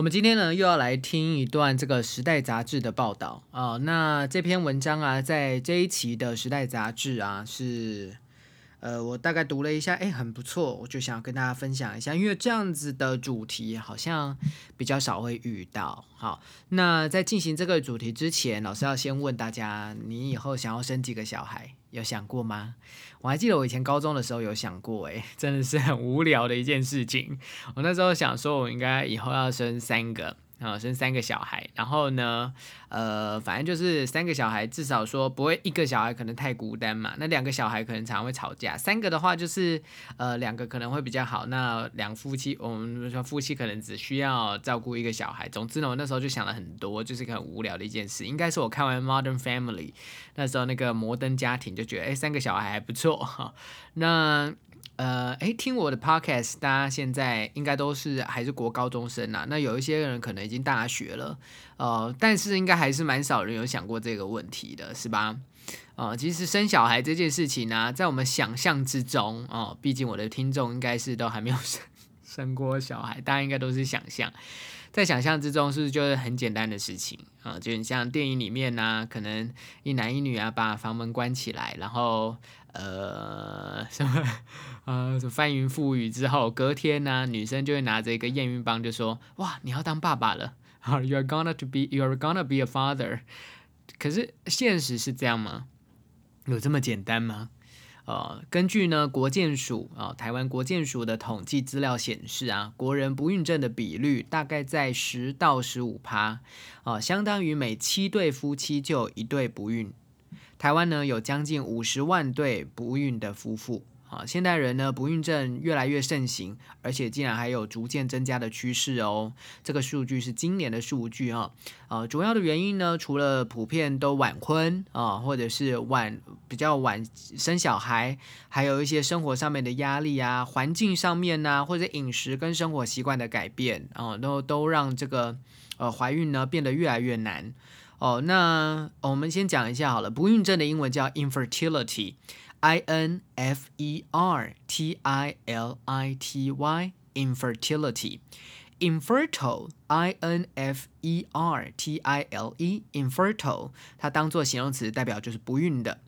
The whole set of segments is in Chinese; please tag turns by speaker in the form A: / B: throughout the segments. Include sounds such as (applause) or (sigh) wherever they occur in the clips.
A: 我们今天呢又要来听一段这个《时代》杂志的报道啊。那这篇文章啊，在这一期的《时代》杂志啊，是呃，我大概读了一下，哎，很不错，我就想要跟大家分享一下，因为这样子的主题好像比较少会遇到。好，那在进行这个主题之前，老师要先问大家，你以后想要生几个小孩？有想过吗？我还记得我以前高中的时候有想过，诶，真的是很无聊的一件事情。我那时候想说，我应该以后要生三个。啊，生三个小孩，然后呢，呃，反正就是三个小孩，至少说不会一个小孩可能太孤单嘛。那两个小孩可能常会吵架，三个的话就是呃两个可能会比较好。那两夫妻，我们说夫妻可能只需要照顾一个小孩。总之呢，我那时候就想了很多，就是很无聊的一件事。应该是我看完《Modern Family》那时候那个摩登家庭，就觉得哎，三个小孩还不错哈。那呃，哎，听我的 podcast，大家现在应该都是还是国高中生呐。那有一些人可能已经大学了，呃，但是应该还是蛮少人有想过这个问题的，是吧？啊，其实生小孩这件事情呢，在我们想象之中，哦，毕竟我的听众应该是都还没有 (laughs) 生生过小孩，大家应该都是想象，在想象之中是不是就是很简单的事情啊？就很像电影里面呢，可能一男一女啊，把房门关起来，然后。(laughs) 呃，什么呃，翻云覆雨之后，隔天呢，女生就会拿着一个验孕棒，就说：“哇，你要当爸爸了，You're gonna to be, You're gonna be a father。”可是现实是这样吗？有这么简单吗？呃，根据呢国建署啊，台湾国建署的统计资料显示啊，国人不孕症的比率大概在十到十五趴，啊，相当于每七对夫妻就有一对不孕。台湾呢有将近五十万对不孕的夫妇啊，现代人呢不孕症越来越盛行，而且竟然还有逐渐增加的趋势哦。这个数据是今年的数据啊，呃，主要的原因呢，除了普遍都晚婚啊，或者是晚比较晚生小孩，还有一些生活上面的压力啊，环境上面呢，或者饮食跟生活习惯的改变啊，都都让这个呃怀孕呢变得越来越难。哦，那我们先讲一下好了，不孕症的英文叫 infertility，I N F E R T I L I T Y，infertility，infertile，I N F E R T I L E，infertile，它当做形容词代表就是不孕的。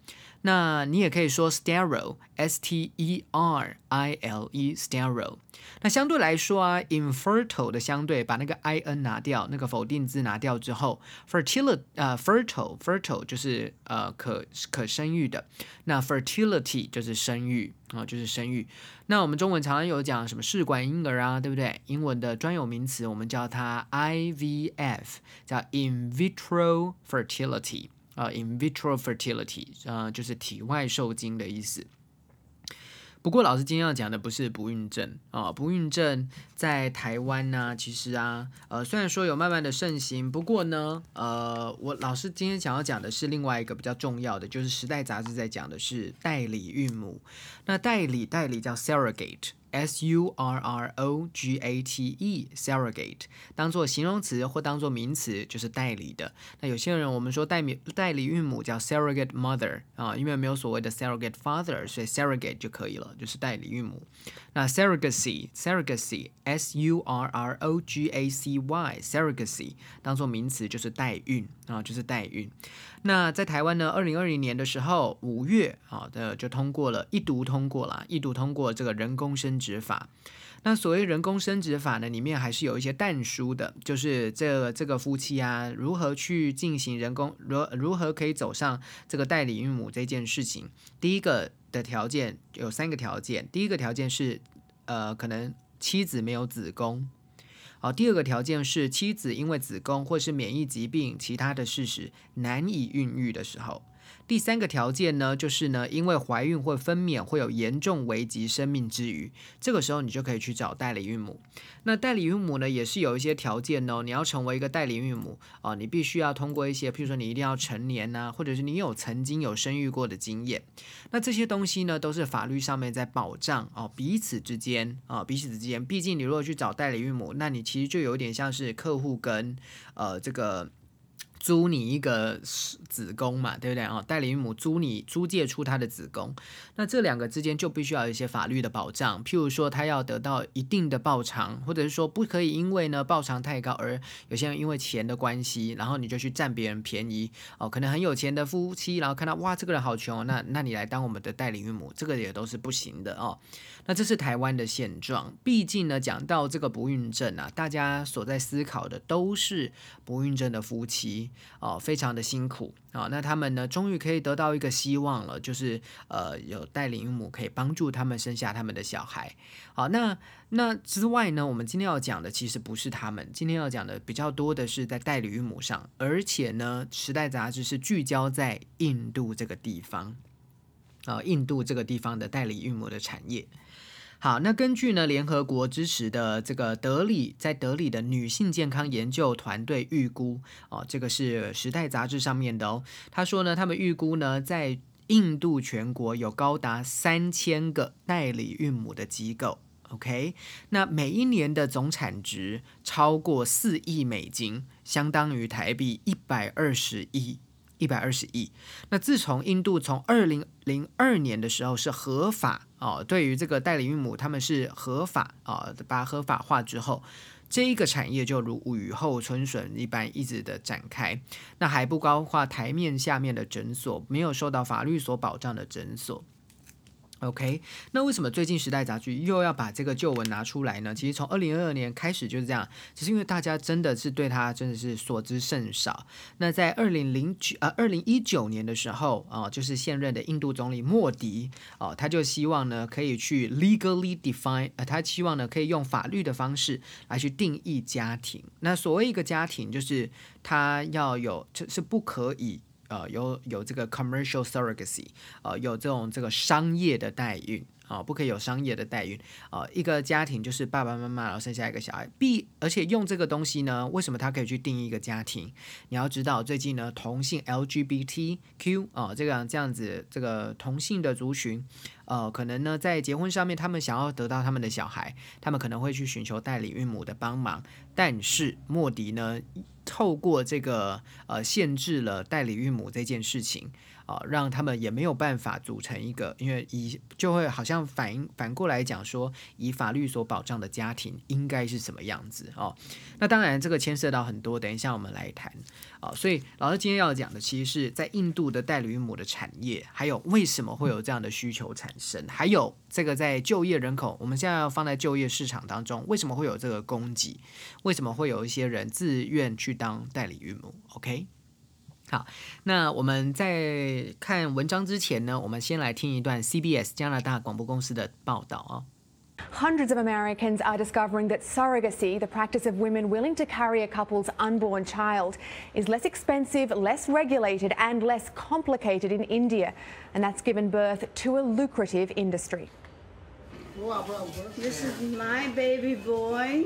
A: 那你也可以说 sterile，s t e r i l e，sterile。那相对来说啊，infertile 的相对，把那个 i n 拿掉，那个否定字拿掉之后，fertility，呃，fertile，fertile 就是呃可可生育的。那 fertility 就是生育啊，就是生育。那我们中文常常有讲什么试管婴儿啊，对不对？英文的专有名词我们叫它 IVF，叫 in vitro fertility。啊，in vitro fertility，啊，就是体外受精的意思。不过，老师今天要讲的不是不孕症啊，不孕症在台湾呢，其实啊，呃，虽然说有慢慢的盛行，不过呢，呃，我老师今天想要讲的是另外一个比较重要的，就是《时代》杂志在讲的是代理孕母。那代理代理叫 surrogate。S U R R O G A T E，surrogate，当做形容词或当做名词就是代理的。那有些人我们说代理代理孕母叫 surrogate mother 啊，因为没有所谓的 surrogate father，所以 surrogate 就可以了，就是代理孕母。那 surrogacy，surrogacy，S U R R O G A C Y，surrogacy 当做名词就是代孕啊，就是代孕。那在台湾呢，二零二零年的时候，五月啊的就通过了，一读通过了，一读通过这个人工生殖法。那所谓人工生殖法呢，里面还是有一些淡书的，就是这这个夫妻啊，如何去进行人工，如如何可以走上这个代理孕母这件事情。第一个的条件有三个条件，第一个条件是，呃，可能妻子没有子宫。好，第二个条件是妻子因为子宫或是免疫疾病其他的事实难以孕育的时候。第三个条件呢，就是呢，因为怀孕或分娩会有严重危及生命之余，这个时候你就可以去找代理孕母。那代理孕母呢，也是有一些条件哦。你要成为一个代理孕母啊，你必须要通过一些，譬如说你一定要成年呐，或者是你有曾经有生育过的经验。那这些东西呢，都是法律上面在保障哦，彼此之间啊，彼此之间。毕竟你如果去找代理孕母，那你其实就有点像是客户跟呃这个。租你一个子宫嘛，对不对啊？代理孕母租你租借出她的子宫，那这两个之间就必须要有一些法律的保障，譬如说他要得到一定的报偿，或者是说不可以因为呢报偿太高而有些人因为钱的关系，然后你就去占别人便宜哦。可能很有钱的夫妻，然后看到哇这个人好穷，那那你来当我们的代理孕母，这个也都是不行的哦。那这是台湾的现状，毕竟呢讲到这个不孕症啊，大家所在思考的都是不孕症的夫妻。哦，非常的辛苦啊！那他们呢，终于可以得到一个希望了，就是呃，有代理孕母可以帮助他们生下他们的小孩。好，那那之外呢，我们今天要讲的其实不是他们，今天要讲的比较多的是在代理孕母上，而且呢，《时代》杂志是聚焦在印度这个地方啊，印度这个地方的代理孕母的产业。好，那根据呢联合国支持的这个德里在德里的女性健康研究团队预估哦，这个是《时代》杂志上面的哦。他说呢，他们预估呢，在印度全国有高达三千个代理孕母的机构。OK，那每一年的总产值超过四亿美金，相当于台币一百二十亿。一百二十亿。那自从印度从二零零二年的时候是合法哦，对于这个代理孕母，他们是合法啊，把合法化之后，这一个产业就如雨后春笋一般一直的展开。那还不包括台面下面的诊所，没有受到法律所保障的诊所。OK，那为什么最近《时代》杂志又要把这个旧闻拿出来呢？其实从二零二二年开始就是这样，只是因为大家真的是对他真的是所知甚少。那在二零零九呃二零一九年的时候啊，就是现任的印度总理莫迪哦，他就希望呢可以去 legally define，呃，他希望呢可以用法律的方式来去定义家庭。那所谓一个家庭，就是他要有就是不可以。呃，有有这个 commercial surrogacy，呃，有这种这个商业的代孕啊，不可以有商业的代孕啊。一个家庭就是爸爸妈妈，然后生下一个小孩，B，而且用这个东西呢，为什么它可以去定义一个家庭？你要知道，最近呢，同性 LGBTQ 啊，这个这样子，这个同性的族群，呃，可能呢在结婚上面，他们想要得到他们的小孩，他们可能会去寻求代理孕母的帮忙，但是莫迪呢？透过这个呃，限制了代理孕母这件事情。啊，让他们也没有办法组成一个，因为以就会好像反应反过来讲说，以法律所保障的家庭应该是什么样子哦。那当然，这个牵涉到很多，等一下我们来谈啊。所以老师今天要讲的，其实是在印度的代理孕母的产业，还有为什么会有这样的需求产生，还有这个在就业人口，我们现在要放在就业市场当中，为什么会有这个供给？为什么会有一些人自愿去当代理孕母？OK。好，那我们在看文章之前呢，我们先来听一段 CBS 加拿大广播公司的报道啊。
B: Hundreds of Americans are discovering that surrogacy, the practice of women willing to carry a couple's unborn child, is less expensive, less regulated, and less complicated in India. And that's given birth to a lucrative industry.
C: This is my baby boy.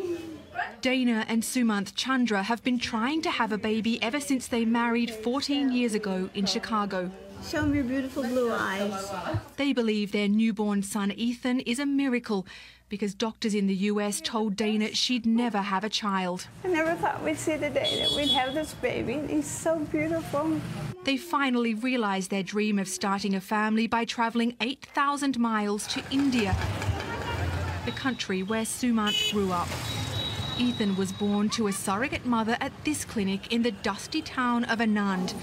B: Dana and Sumant Chandra have been trying to have a baby ever since they married 14 years ago in Chicago.
C: Show me your beautiful blue eyes.
B: They believe their newborn son Ethan is a miracle because doctors in the US told Dana she'd never have a child.
C: I never thought we'd see the day that we'd have this baby. He's so beautiful.
B: They finally realized their dream of starting a family by traveling 8,000 miles to India, the country where Sumant grew up. Ethan was born to a surrogate mother at this clinic in the dusty town of Anand,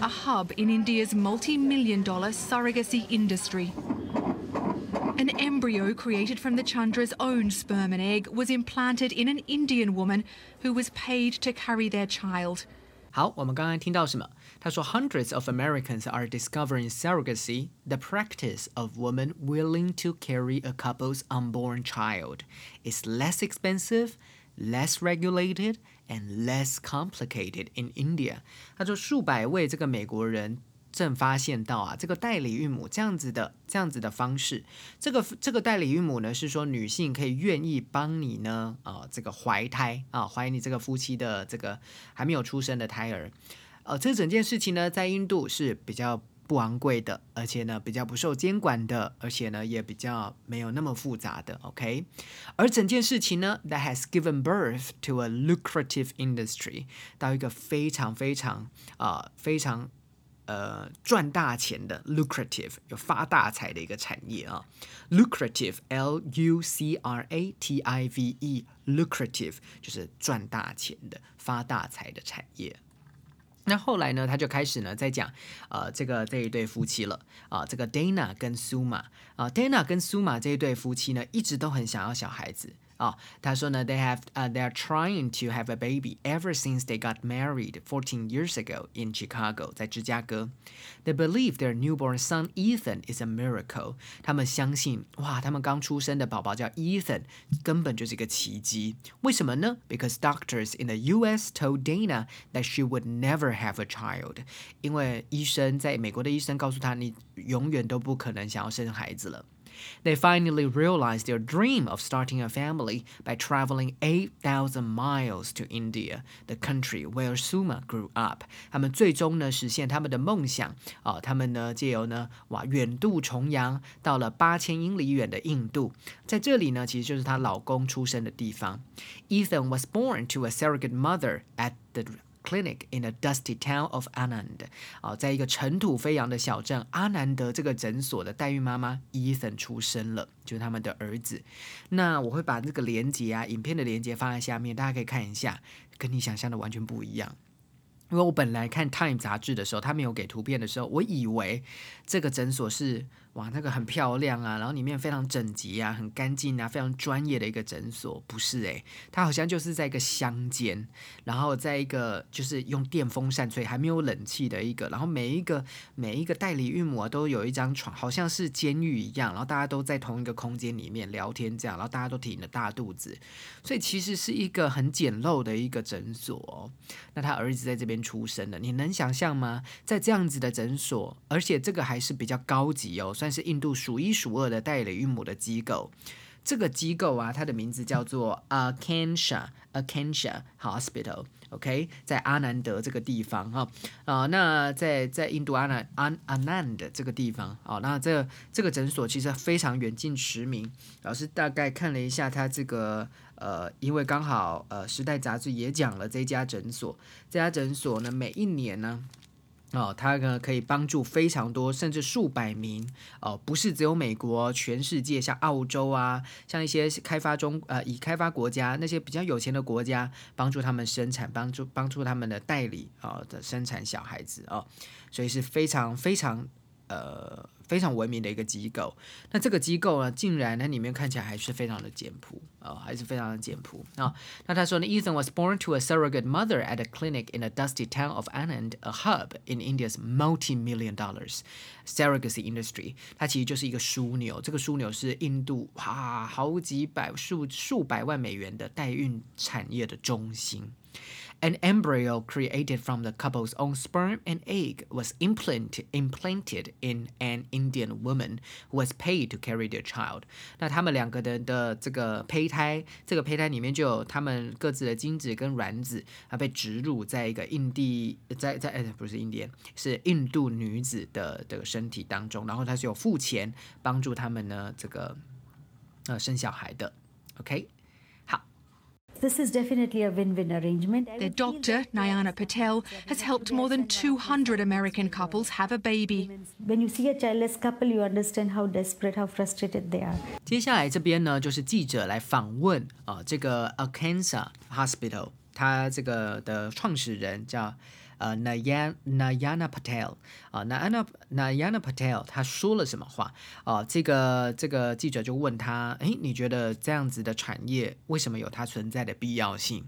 B: a hub in India's multi-million dollar surrogacy industry. An embryo created from the Chandra's own sperm and egg was implanted in an Indian woman who was paid to carry their child.
A: 好，我们刚刚听到什么？他说，hundreds of Americans are discovering surrogacy, the practice of women willing to carry a couple's unborn child, is less expensive less regulated and less complicated in India。他说，数百位这个美国人正发现到啊，这个代理孕母这样子的这样子的方式，这个这个代理孕母呢是说女性可以愿意帮你呢啊这个怀胎啊怀你这个夫妻的这个还没有出生的胎儿，呃，这整件事情呢在印度是比较。不昂贵的，而且呢比较不受监管的，而且呢也比较没有那么复杂的，OK。而整件事情呢，that has given birth to a lucrative industry，到一个非常非常啊非常呃赚大钱的 lucrative 有发大财的一个产业啊，lucrative，L U C R A T I V E，lucrative 就是赚大钱的发大财的产业。那后来呢，他就开始呢在讲，呃，这个这一对夫妻了啊，这个 Dana 跟 Suma 啊，Dana 跟 Suma 这一对夫妻呢，一直都很想要小孩子。啊，他说呢，they have uh they are trying to have a baby ever since they got married 14 years ago in Chicago，在芝加哥。They believe their newborn son Ethan is a miracle。他们相信，哇，他们刚出生的宝宝叫 Ethan，根本就是一个奇迹。为什么呢？Because doctors in the U.S. told Dana that she would never have a child。因为医生在美国的医生告诉他，你永远都不可能想要生孩子了。 They finally realized their dream of starting a family by traveling 8,000 miles to India, the country where Suma grew up. 他们最终呢实现他们的梦想啊！他们呢借由呢哇远渡重洋，到了八千英里远的印度，在这里呢其实就是她老公出生的地方。Ethan was born to a surrogate mother at the clinic in a dusty town of Anand，啊，在一个尘土飞扬的小镇阿南德这个诊所的代孕妈妈 Ethan 出生了，就是他们的儿子。那我会把这个连接啊，影片的连接放在下面，大家可以看一下，跟你想象的完全不一样。因为我本来看 Time 杂志的时候，他没有给图片的时候，我以为这个诊所是。哇，那个很漂亮啊，然后里面非常整洁啊，很干净啊，非常专业的一个诊所，不是诶，它好像就是在一个乡间，然后在一个就是用电风扇吹，还没有冷气的一个，然后每一个每一个代理孕母啊都有一张床，好像是监狱一样，然后大家都在同一个空间里面聊天这样，然后大家都挺着大肚子，所以其实是一个很简陋的一个诊所哦。那他儿子在这边出生的，你能想象吗？在这样子的诊所，而且这个还是比较高级哦，算是印度数一数二的代理孕母的机构。这个机构啊，它的名字叫做 Akansha Akansha Hospital。OK，在阿南德这个地方哈啊，那在在印度阿南安阿南的这个地方啊，那这这个诊所其实非常远近驰名。老师大概看了一下，它这个呃，因为刚好呃，《时代》杂志也讲了这家诊所，这家诊所呢，每一年呢。哦，它呢可以帮助非常多，甚至数百名哦，不是只有美国，全世界像澳洲啊，像一些开发中呃已开发国家那些比较有钱的国家，帮助他们生产，帮助帮助他们的代理啊的生产小孩子哦，所以是非常非常呃。非常文明的一个机构，那这个机构呢，竟然呢里面看起来还是非常的简朴啊，还是非常的简朴啊。那他说呢，Ethan was born to a surrogate mother at a clinic in a dusty town of Anand, a hub in India's multi-million dollars surrogacy industry。它其实就是一个枢纽，这个枢纽是印度哇好几百数数百万美元的代孕产业的中心。An embryo created from the couple's own sperm and egg was implant, implanted in an Indian woman who was paid to carry their child。那他们两个人的这个胚胎，这个胚胎里面就有他们各自的精子跟卵子，啊，被植入在一个印地，在在哎不是印第，是印度女子的这个身体当中，然后他是有付钱帮助他们呢这个呃生小孩的。OK。
D: This is definitely a win-win arrangement.
B: Their doctor, Nayana Patel, has helped more than 200 American couples have a baby.
D: When you see a childless couple, you understand how desperate, how frustrated they are.
A: 接下来这边呢，就是记者来访问啊，这个 Akansa Hospital，它这个的创始人叫。 呃，Nayana Nayana Patel 啊，Nayana Nayana Patel 他说了什么话啊？这个这个记者就问他，诶，你觉得这样子的产业为什么有它存在的必要性？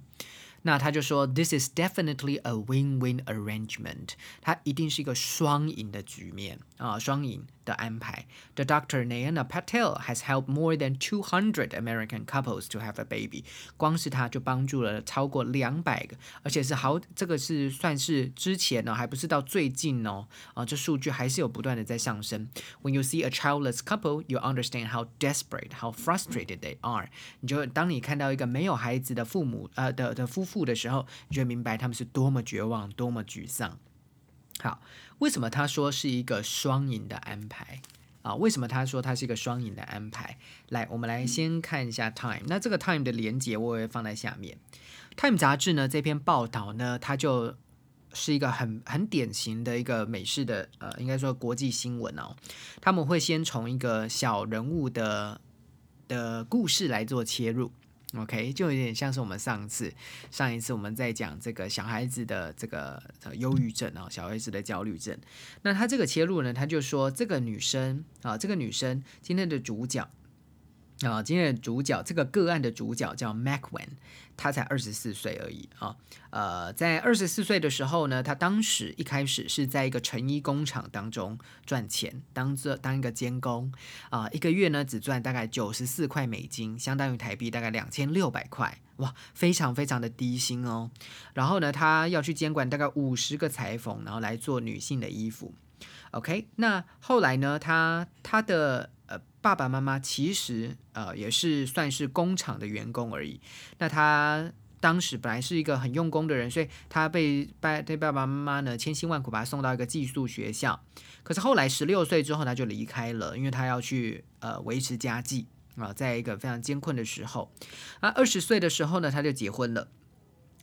A: 那他就说，This is definitely a win-win arrangement，它一定是一个双赢的局面啊，双赢的安排。The doctor Nayana Patel has helped more than 200 American couples to have a baby，光是他就帮助了超过两百个，而且是好，这个是算是之前呢，还不是到最近哦，啊，这数据还是有不断的在上升。When you see a childless couple, you understand how desperate, how frustrated they are。你就当你看到一个没有孩子的父母呃的的夫妇 的时候，你就明白他们是多么绝望，多么沮丧。好，为什么他说是一个双赢的安排啊？为什么他说它是一个双赢的安排？来，我们来先看一下 Time。那这个 Time 的连接我会放在下面。Time 杂志呢这篇报道呢，它就是一个很很典型的一个美式的呃，应该说国际新闻哦。他们会先从一个小人物的的故事来做切入。OK，就有点像是我们上次上一次我们在讲这个小孩子的这个忧郁症啊，小孩子的焦虑症。那他这个切入呢，他就说这个女生啊，这个女生今天的主角。啊，今天的主角这个个案的主角叫 Macwen，他才二十四岁而已啊。呃，在二十四岁的时候呢，他当时一开始是在一个成衣工厂当中赚钱，当这当一个监工啊，一个月呢只赚大概九十四块美金，相当于台币大概两千六百块，哇，非常非常的低薪哦。然后呢，他要去监管大概五十个裁缝，然后来做女性的衣服。OK，那后来呢，他他的。爸爸妈妈其实呃也是算是工厂的员工而已。那他当时本来是一个很用功的人，所以他被爸对爸爸妈妈呢千辛万苦把他送到一个寄宿学校。可是后来十六岁之后他就离开了，因为他要去呃维持家计啊，在一个非常艰困的时候。啊，二十岁的时候呢他就结婚了。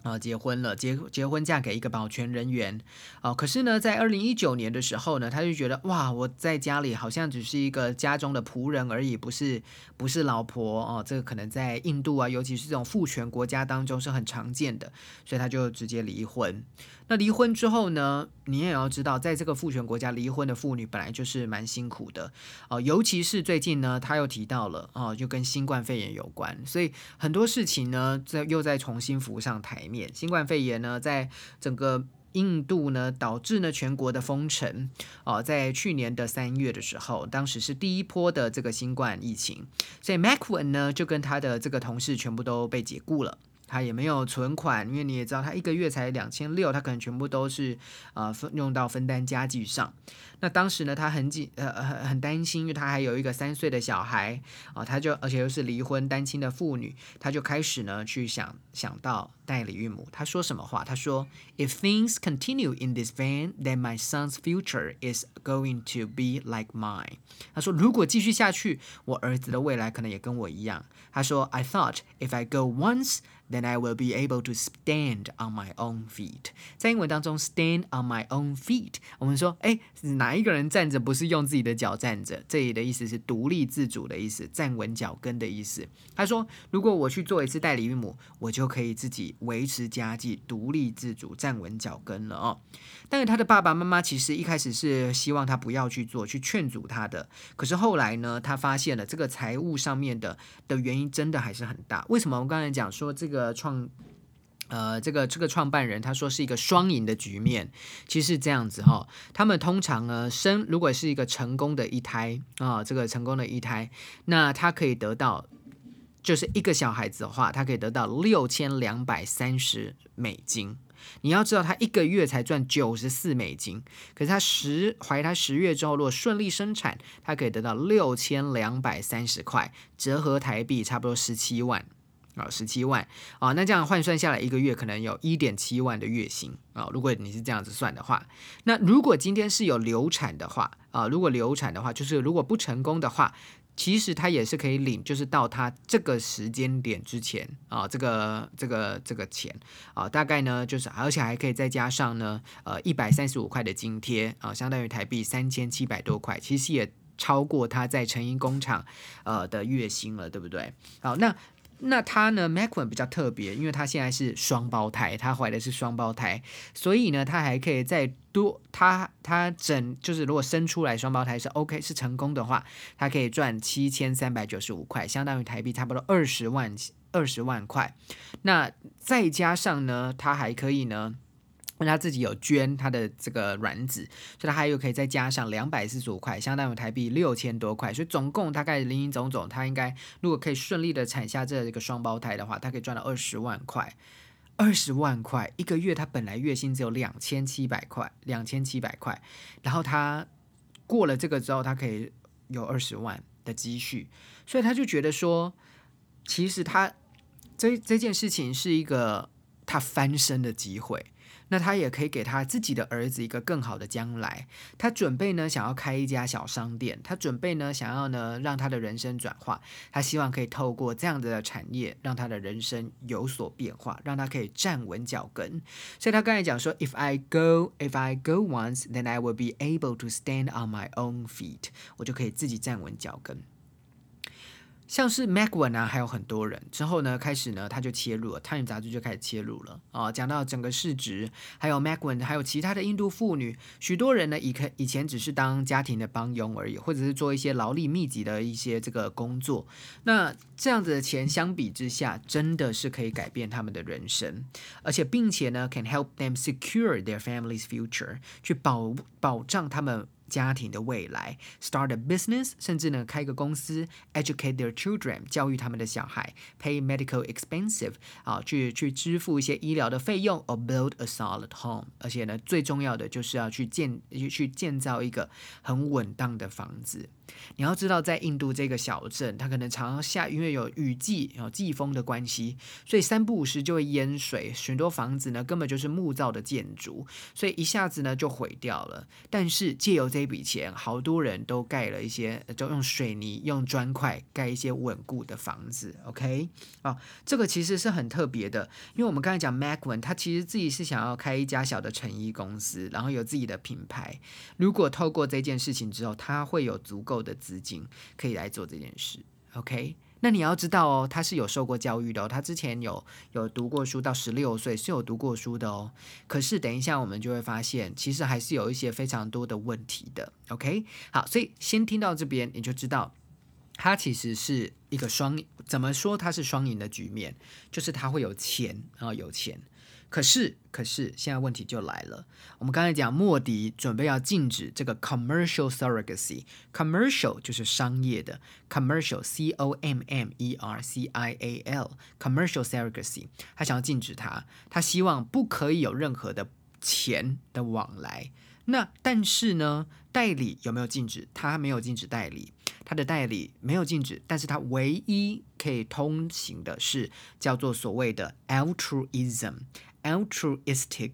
A: 啊，结婚了，结结婚嫁给一个保全人员，哦，可是呢，在二零一九年的时候呢，他就觉得哇，我在家里好像只是一个家中的仆人而已，不是不是老婆哦，这个可能在印度啊，尤其是这种父权国家当中是很常见的，所以他就直接离婚。那离婚之后呢？你也要知道，在这个父权国家，离婚的妇女本来就是蛮辛苦的哦。尤其是最近呢，他又提到了哦，就跟新冠肺炎有关，所以很多事情呢，在又在重新浮上台面。新冠肺炎呢，在整个印度呢，导致呢全国的封城哦。在去年的三月的时候，当时是第一波的这个新冠疫情，所以 Macwen 呢就跟他的这个同事全部都被解雇了。他也没有存款，因为你也知道，他一个月才两千六，他可能全部都是呃分用到分担家具上。那当时呢，他很紧呃很很担心，因为他还有一个三岁的小孩啊，他就而且又是离婚单亲的妇女，他就开始呢去想想到代理孕母。他说什么话？他说：“If things continue in this vein, then my son's future is going to be like mine。”他说：“如果继续下去，我儿子的未来可能也跟我一样。”他说：“I thought if I go once。” Then I will be able to stand on my own feet。在英文当中，stand on my own feet，我们说，哎，哪一个人站着不是用自己的脚站着？这里的意思是独立自主的意思，站稳脚跟的意思。他说，如果我去做一次代理孕母，我就可以自己维持家计，独立自主，站稳脚跟了哦。但是他的爸爸妈妈其实一开始是希望他不要去做，去劝阻他的。可是后来呢，他发现了这个财务上面的的原因真的还是很大。为什么？我刚才讲说这个。个创，呃，这个这个创办人他说是一个双赢的局面，其实是这样子哈。他们通常呢生如果是一个成功的一胎啊，这个成功的一胎，那他可以得到就是一个小孩子的话，他可以得到六千两百三十美金。你要知道，他一个月才赚九十四美金，可是他十怀胎十月之后，如果顺利生产，他可以得到六千两百三十块，折合台币差不多十七万。啊，十七万啊，那这样换算下来，一个月可能有一点七万的月薪啊。如果你是这样子算的话，那如果今天是有流产的话啊，如果流产的话，就是如果不成功的话，其实他也是可以领，就是到他这个时间点之前啊，这个这个这个钱啊，大概呢就是，而且还可以再加上呢，呃，一百三十五块的津贴啊，相当于台币三千七百多块，其实也超过他在成衣工厂呃的月薪了，对不对？好，那。那他呢 m a c q u e n 比较特别，因为他现在是双胞胎，他怀的是双胞胎，所以呢，他还可以再多，他他整就是如果生出来双胞胎是 OK 是成功的话，他可以赚七千三百九十五块，相当于台币差不多二十万二十万块。那再加上呢，他还可以呢。那他自己有捐他的这个卵子，所以他还有可以再加上两百四十五块，相当于台币六千多块，所以总共大概零零总总，他应该如果可以顺利的产下这一个双胞胎的话，他可以赚到二十万块。二十万块一个月，他本来月薪只有两千七百块，两千七百块，然后他过了这个之后，他可以有二十万的积蓄，所以他就觉得说，其实他这这件事情是一个他翻身的机会。那他也可以给他自己的儿子一个更好的将来。他准备呢，想要开一家小商店。他准备呢，想要呢，让他的人生转化。他希望可以透过这样子的产业，让他的人生有所变化，让他可以站稳脚跟。所以他刚才讲说：“If I go, if I go once, then I will be able to stand on my own feet。”我就可以自己站稳脚跟。像是 Macwen 啊，还有很多人。之后呢，开始呢，他就切入了《Time》杂志就开始切入了。啊，讲到整个市值，还有 Macwen，还有其他的印度妇女，许多人呢以可以前只是当家庭的帮佣而已，或者是做一些劳力密集的一些这个工作，那这样子的钱相比之下，真的是可以改变他们的人生，而且并且呢，can help them secure their family's future，去保保障他们。家庭的未来，start a business，甚至呢开个公司，educate their children，教育他们的小孩，pay medical expensive，啊，去去支付一些医疗的费用，or build a solid home，而且呢最重要的就是要去建去建造一个很稳当的房子。你要知道，在印度这个小镇，它可能常常下，因为有雨季、有季风的关系，所以三不五时就会淹水。许多房子呢，根本就是木造的建筑，所以一下子呢就毁掉了。但是借由这笔钱，好多人都盖了一些，就用水泥、用砖块盖一些稳固的房子。OK，啊，这个其实是很特别的，因为我们刚才讲 Macwen，他其实自己是想要开一家小的成衣公司，然后有自己的品牌。如果透过这件事情之后，他会有足够。的资金可以来做这件事，OK？那你要知道哦，他是有受过教育的哦，他之前有有读过书，到十六岁是有读过书的哦。可是等一下我们就会发现，其实还是有一些非常多的问题的，OK？好，所以先听到这边你就知道，他其实是一个双，怎么说他是双赢的局面，就是他会有钱啊，有钱。可是，可是现在问题就来了。我们刚才讲，莫迪准备要禁止这个 commercial surrogacy，commercial 就是商业的，commercial，c o m m e r c i a l，commercial surrogacy，他想要禁止它，他希望不可以有任何的钱的往来。那但是呢，代理有没有禁止？他没有禁止代理，他的代理没有禁止，但是他唯一可以通行的是叫做所谓的 altruism。Altruistic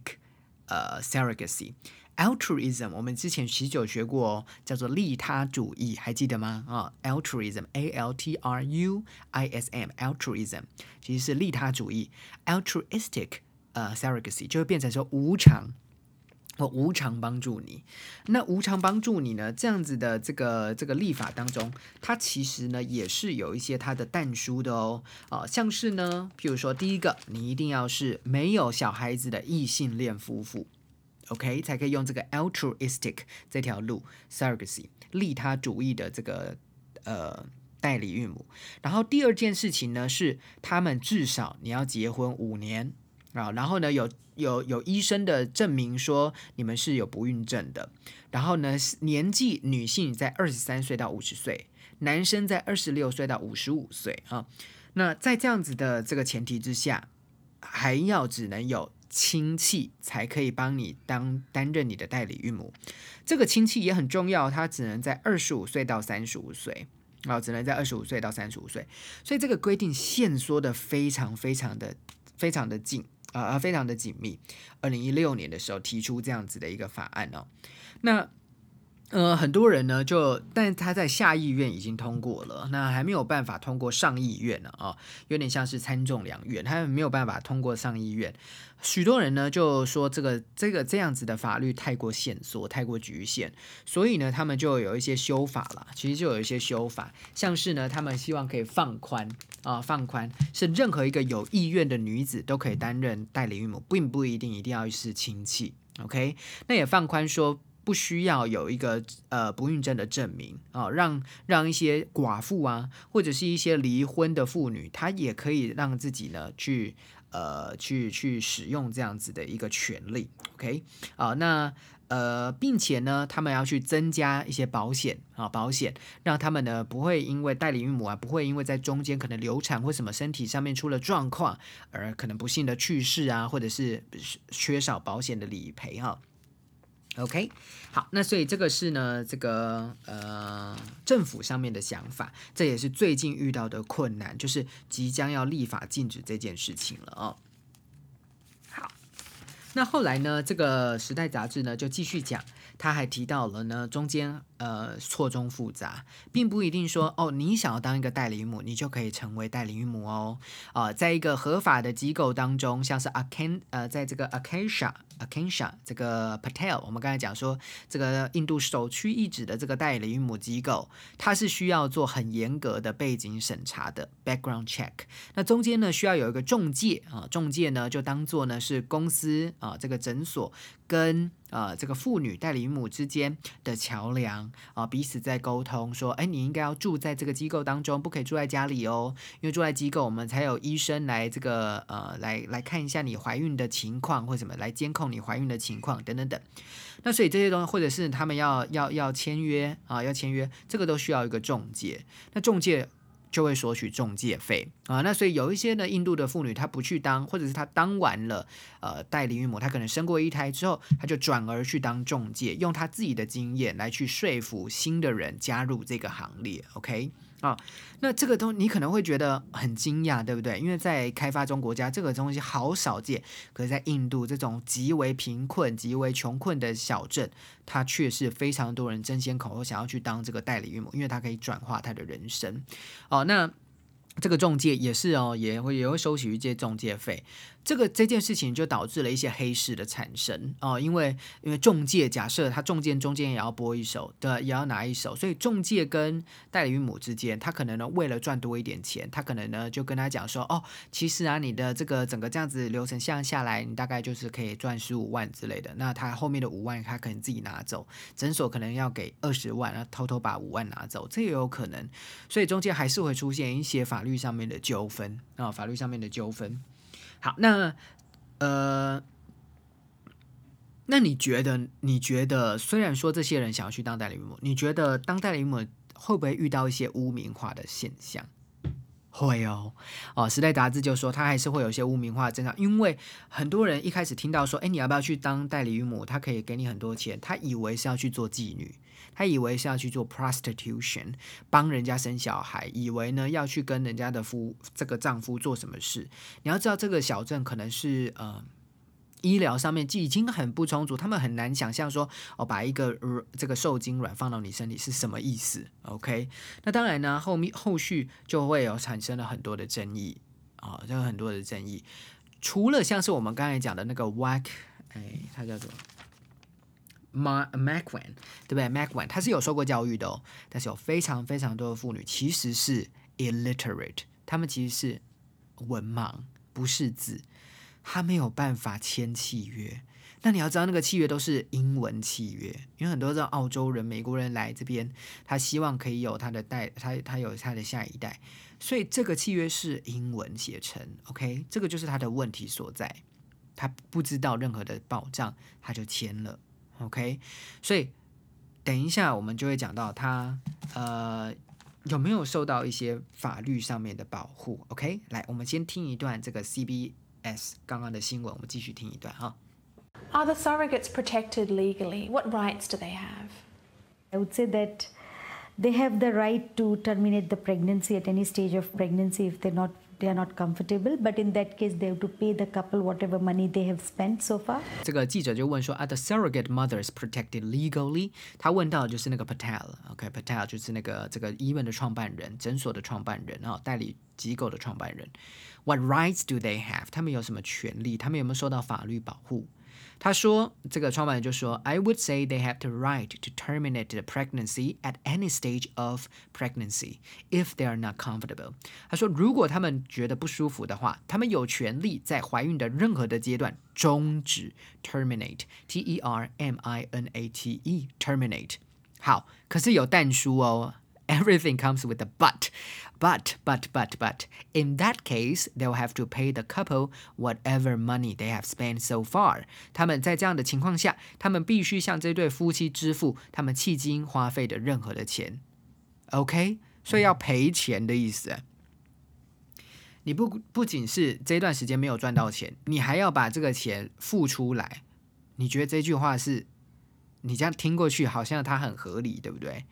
A: 呃 surrogacy，altruism 我们之前许久学过哦，叫做利他主义，还记得吗？啊，altruism，a l t r u i s m，altruism 其实是利他主义，altruistic 呃 surrogacy 就会变成说无偿。我无偿帮助你，那无偿帮助你呢？这样子的这个这个立法当中，它其实呢也是有一些它的淡书的哦。啊，像是呢，譬如说，第一个，你一定要是没有小孩子的异性恋夫妇，OK，才可以用这个 altruistic 这条路，surrogacy 利他主义的这个呃代理孕母。然后第二件事情呢，是他们至少你要结婚五年。啊，然后呢，有有有医生的证明说你们是有不孕症的，然后呢，年纪女性在二十三岁到五十岁，男生在二十六岁到五十五岁啊。那在这样子的这个前提之下，还要只能有亲戚才可以帮你当担任你的代理孕母，这个亲戚也很重要，他只能在二十五岁到三十五岁啊，只能在二十五岁到三十五岁，所以这个规定限缩的非常非常的非常的近。啊非常的紧密。二零一六年的时候提出这样子的一个法案哦，那呃很多人呢就，但他在下议院已经通过了，那还没有办法通过上议院呢啊，有点像是参众两院，他们没有办法通过上议院。许多人呢就说这个这个这样子的法律太过限缩，太过局限，所以呢他们就有一些修法了。其实就有一些修法，像是呢他们希望可以放宽啊放宽，是任何一个有意愿的女子都可以担任代理孕母，并不一定一定要是亲戚。OK，那也放宽说不需要有一个呃不孕症的证明啊，让让一些寡妇啊，或者是一些离婚的妇女，她也可以让自己呢去呃去去使用这样子的一个权利。OK 啊，那呃，并且呢，他们要去增加一些保险啊，保险让他们呢不会因为代理孕母啊，不会因为在中间可能流产或什么身体上面出了状况而可能不幸的去世啊，或者是缺少保险的理赔哈。OK，好，那所以这个是呢，这个呃政府上面的想法，这也是最近遇到的困难，就是即将要立法禁止这件事情了哦。好，那后来呢，这个时代杂志呢就继续讲，他还提到了呢，中间呃错综复杂，并不一定说哦，你想要当一个代理母，你就可以成为代理母哦。啊，在一个合法的机构当中，像是 Akan 呃，在这个 Akasha。Akansha 这个 Patel，我们刚才讲说，这个印度首屈一指的这个代理母机构，它是需要做很严格的背景审查的 background check。那中间呢，需要有一个中介啊，中介呢就当做呢是公司啊，这个诊所跟呃这个妇女代理母之间的桥梁啊，彼此在沟通说，哎，你应该要住在这个机构当中，不可以住在家里哦，因为住在机构，我们才有医生来这个呃来来看一下你怀孕的情况或什么来监控。你怀孕的情况等等等，那所以这些东西，或者是他们要要要签约啊，要签约，这个都需要一个中介，那中介就会索取中介费啊。那所以有一些呢，印度的妇女她不去当，或者是她当完了呃代理孕母，她可能生过一胎之后，她就转而去当中介，用她自己的经验来去说服新的人加入这个行列。OK。啊，那这个东你可能会觉得很惊讶，对不对？因为在开发中国家，这个东西好少见。可是，在印度这种极为贫困、极为穷困的小镇，它却是非常多人争先恐后想要去当这个代理孕母，因为它可以转化他的人生。哦，那这个中介也是哦，也会也会收取一些中介费。这个这件事情就导致了一些黑市的产生哦，因为因为中介假设他中介中间也要播一手，对，也要拿一手，所以中介跟代理孕母之间，他可能呢为了赚多一点钱，他可能呢就跟他讲说，哦，其实啊你的这个整个这样子流程下下来，你大概就是可以赚十五万之类的，那他后面的五万他可能自己拿走，诊所可能要给二十万，然后偷偷把五万拿走，这也有可能，所以中间还是会出现一些法律上面的纠纷啊，法律上面的纠纷。好，那呃，那你觉得？你觉得虽然说这些人想要去当代理孕母，你觉得当代理孕母会不会遇到一些污名化的现象？会哦，哦，时代杂志就说他还是会有一些污名化的征兆，因为很多人一开始听到说，哎，你要不要去当代理孕母？他可以给你很多钱，他以为是要去做妓女。他以为是要去做 prostitution，帮人家生小孩，以为呢要去跟人家的夫这个丈夫做什么事。你要知道，这个小镇可能是呃医疗上面已经很不充足，他们很难想象说哦，把一个这个受精卵放到你身体是什么意思？OK？那当然呢，后面后续就会有产生了很多的争议啊，就有很多的争议。除了像是我们刚才讲的那个 Wack，哎，它叫做。Ma Macwan，对不对？Macwan，他是有受过教育的哦，但是有非常非常多的妇女其实是 illiterate，她们其实是文盲，不识字，她没有办法签契约。那你要知道，那个契约都是英文契约，因为很多的澳洲人、美国人来这边，他希望可以有他的代，他他有他的下一代，所以这个契约是英文写成。OK，这个就是他的问题所在，他不知道任何的保障，他就签了。OK，所以等一下我们就会讲到他呃有没有受到一些法律上面的保护。OK，来，我们先听一段这个 CBS 刚刚的新闻，我们继续听一段哈。
E: Are the surrogates protected legally? What rights do they have?
D: I would say that they have the right to terminate the pregnancy at any stage of pregnancy if they're not they are not comfortable. But in that case, they have to pay the couple whatever money they have spent so far.
A: 这个记者就问说，Are the surrogate mothers protected legally？他问到的就是那个 Patel，OK，Patel、okay, 就是那个这个医院的创办人、诊所的创办人啊，代理机构的创办人。What rights do they have？他们有什么权利？他们有没有受到法律保护？ 他说，这个创办人就说，I would say they have the right to terminate the pregnancy at any stage of pregnancy if they are not comfortable。他说，如果他们觉得不舒服的话，他们有权利在怀孕的任何的阶段终止 terminate，T E R M I N A T E terminate。好，可是有但书哦。 Everything comes with a but. But, but, but, but. In that case, they'll have to pay the couple whatever money they have spent so far. 他们在这样的情况下，他们必须向这对夫妻支付他们迄今花费的任何的钱。OK，所以要赔钱的意思。你不不仅是这段时间没有赚到钱，你还要把这个钱付出来。你觉得这句话是？你这样听过去好像它很合理，对不对？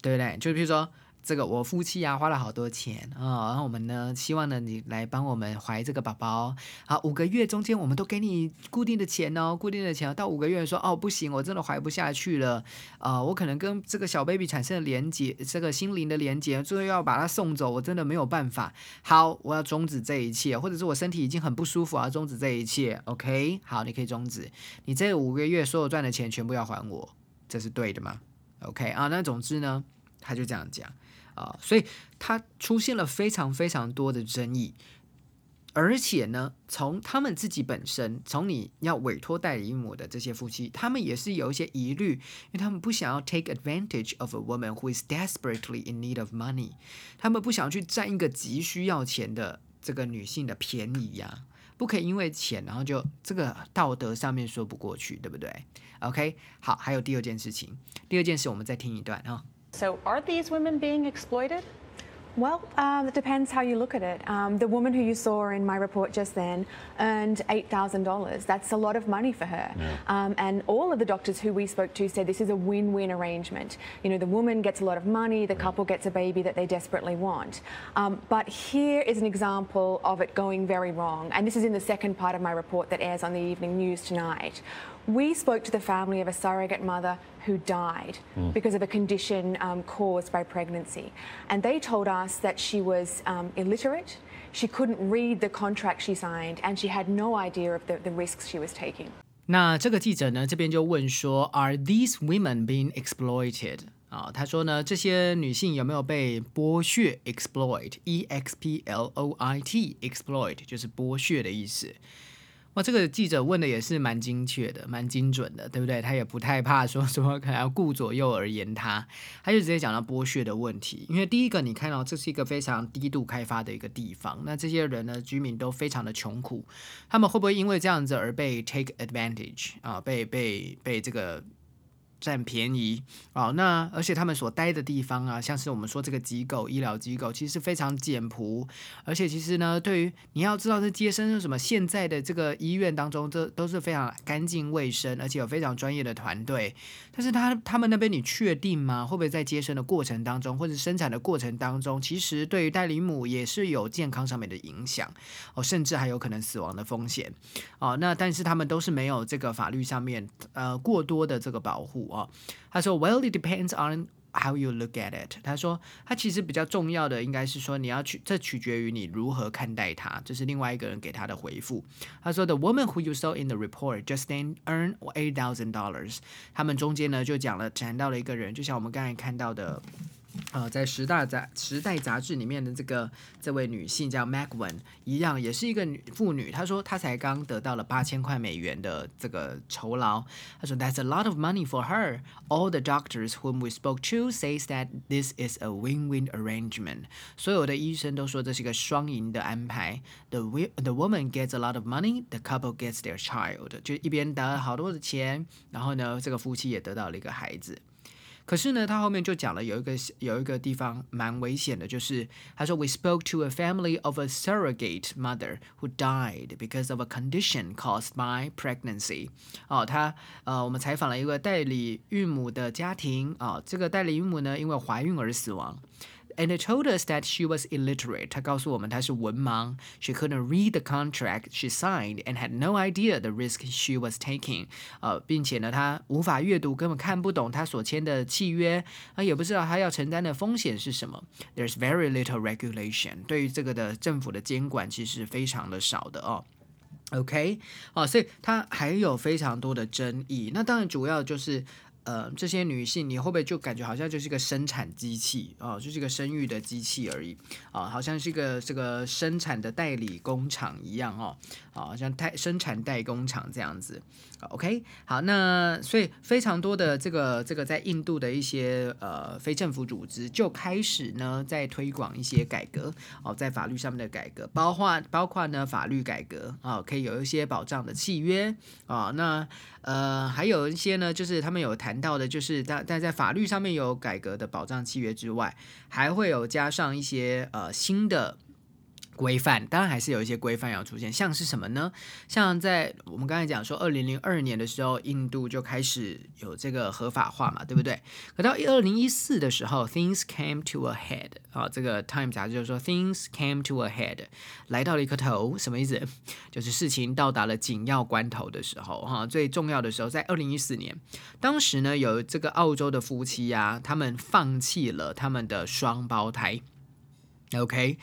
A: 对不对？就比如说这个，我夫妻啊花了好多钱啊，然后我们呢希望呢你来帮我们怀这个宝宝，好五个月中间我们都给你固定的钱哦，固定的钱到五个月说哦不行，我真的怀不下去了，呃，我可能跟这个小 baby 产生了连接，这个心灵的连接，最后要把它送走，我真的没有办法。好，我要终止这一切，或者是我身体已经很不舒服啊，终止这一切。OK，好，你可以终止，你这五个月所有赚的钱全部要还我，这是对的吗？OK 啊，那总之呢，他就这样讲啊，所以他出现了非常非常多的争议，而且呢，从他们自己本身，从你要委托代理母的这些夫妻，他们也是有一些疑虑，因为他们不想要 take advantage of a woman who is desperately in need of money，他们不想去占一个急需要钱的这个女性的便宜呀。不可以因为钱，然后就这个道德上面说不过去，对不对？OK，好，还有第二件事情，第二件事我们再听一段啊。
F: So are these women being exploited?
E: Well, um, it depends how you look at it. Um, the woman who you saw in my report just then earned $8,000. That's a lot of money for her. Yeah. Um, and all of the doctors who we spoke to said this is a win win arrangement. You know, the woman gets a lot of money, the couple gets a baby that they desperately want. Um, but here is an example of it going very wrong. And this is in the second part of my report that airs on the evening news tonight. We spoke to the family of a surrogate mother who died mm. because of a condition um, caused by pregnancy. And they told us that she was um, illiterate, she couldn't read the contract she signed, and she had no idea of the, the risks she was taking.
A: 那这个记者呢，这边就问说，Are these women being exploited？啊，他说呢，这些女性有没有被剥削？exploit，e x p l o i t，exploit 就是剥削的意思。 哇，这个记者问的也是蛮精确的，蛮精准的，对不对？他也不太怕说什么可能要顾左右而言他，他就直接讲到剥削的问题。因为第一个，你看到这是一个非常低度开发的一个地方，那这些人呢，居民都非常的穷苦，他们会不会因为这样子而被 take advantage 啊？被被被这个？占便宜哦，那而且他们所待的地方啊，像是我们说这个机构医疗机构，其实非常简朴，而且其实呢，对于你要知道这接生是什么，现在的这个医院当中，这都是非常干净卫生，而且有非常专业的团队。但是他他们那边你确定吗？会不会在接生的过程当中，或者生产的过程当中，其实对于代理母也是有健康上面的影响哦，甚至还有可能死亡的风险哦。那但是他们都是没有这个法律上面呃过多的这个保护。哦，他说，Well, it depends on how you look at it。他说，他其实比较重要的应该是说，你要去，这取决于你如何看待它。这是另外一个人给他的回复。他说，The woman who you saw in the report just then earned eight thousand dollars。他们中间呢就讲了，谈到了一个人，就像我们刚才看到的。呃，在《时代杂时代杂志里面的这个这位女性叫 Magwen，一样也是一个女妇女。她说她才刚得到了八千块美元的这个酬劳。她说 That's a lot of money for her. All the doctors whom we spoke to says that this is a win-win arrangement. 所有的医生都说这是一个双赢的安排。The the woman gets a lot of money, the couple gets their child. 就一边得了好多的钱，然后呢，这个夫妻也得到了一个孩子。可是呢，他后面就讲了有一个有一个地方蛮危险的，就是他说 We spoke to a family of a surrogate mother who died because of a condition caused by pregnancy。哦，他呃，我们采访了一个代理孕母的家庭啊，这个代理孕母呢，因为怀孕而死亡。and it told us that she was illiterate. 她告诉我们她是文盲，she couldn't read the contract she signed and had no idea the risk she was taking. 呃，并且呢，她无法阅读，根本看不懂她所签的契约，啊，也不知道她要承担的风险是什么。There's very little regulation. 对于这个的政府的监管其实非常的少的哦。 OK，哦，所以它还有非常多的争议。那当然，主要就是 呃，这些女性，你会不会就感觉好像就是一个生产机器哦，就是一个生育的机器而已啊，好像是一个这个生产的代理工厂一样哦，啊，像代生产代工厂这样子。OK，好，那所以非常多的这个这个在印度的一些呃非政府组织就开始呢在推广一些改革哦，在法律上面的改革，包括包括呢法律改革啊，可以有一些保障的契约啊，那呃还有一些呢，就是他们有谈到的，就是但但在法律上面有改革的保障契约之外，还会有加上一些呃新的。规范当然还是有一些规范要出现，像是什么呢？像在我们刚才讲说，二零零二年的时候，印度就开始有这个合法化嘛，对不对？可到二零一四的时候，things came to a head 啊，这个 Time 杂志就说 things came to a head，来到了一个头，什么意思？(laughs) 就是事情到达了紧要关头的时候，哈，最重要的时候在二零一四年，当时呢有这个澳洲的夫妻呀，他们放弃了他们的双胞胎，OK。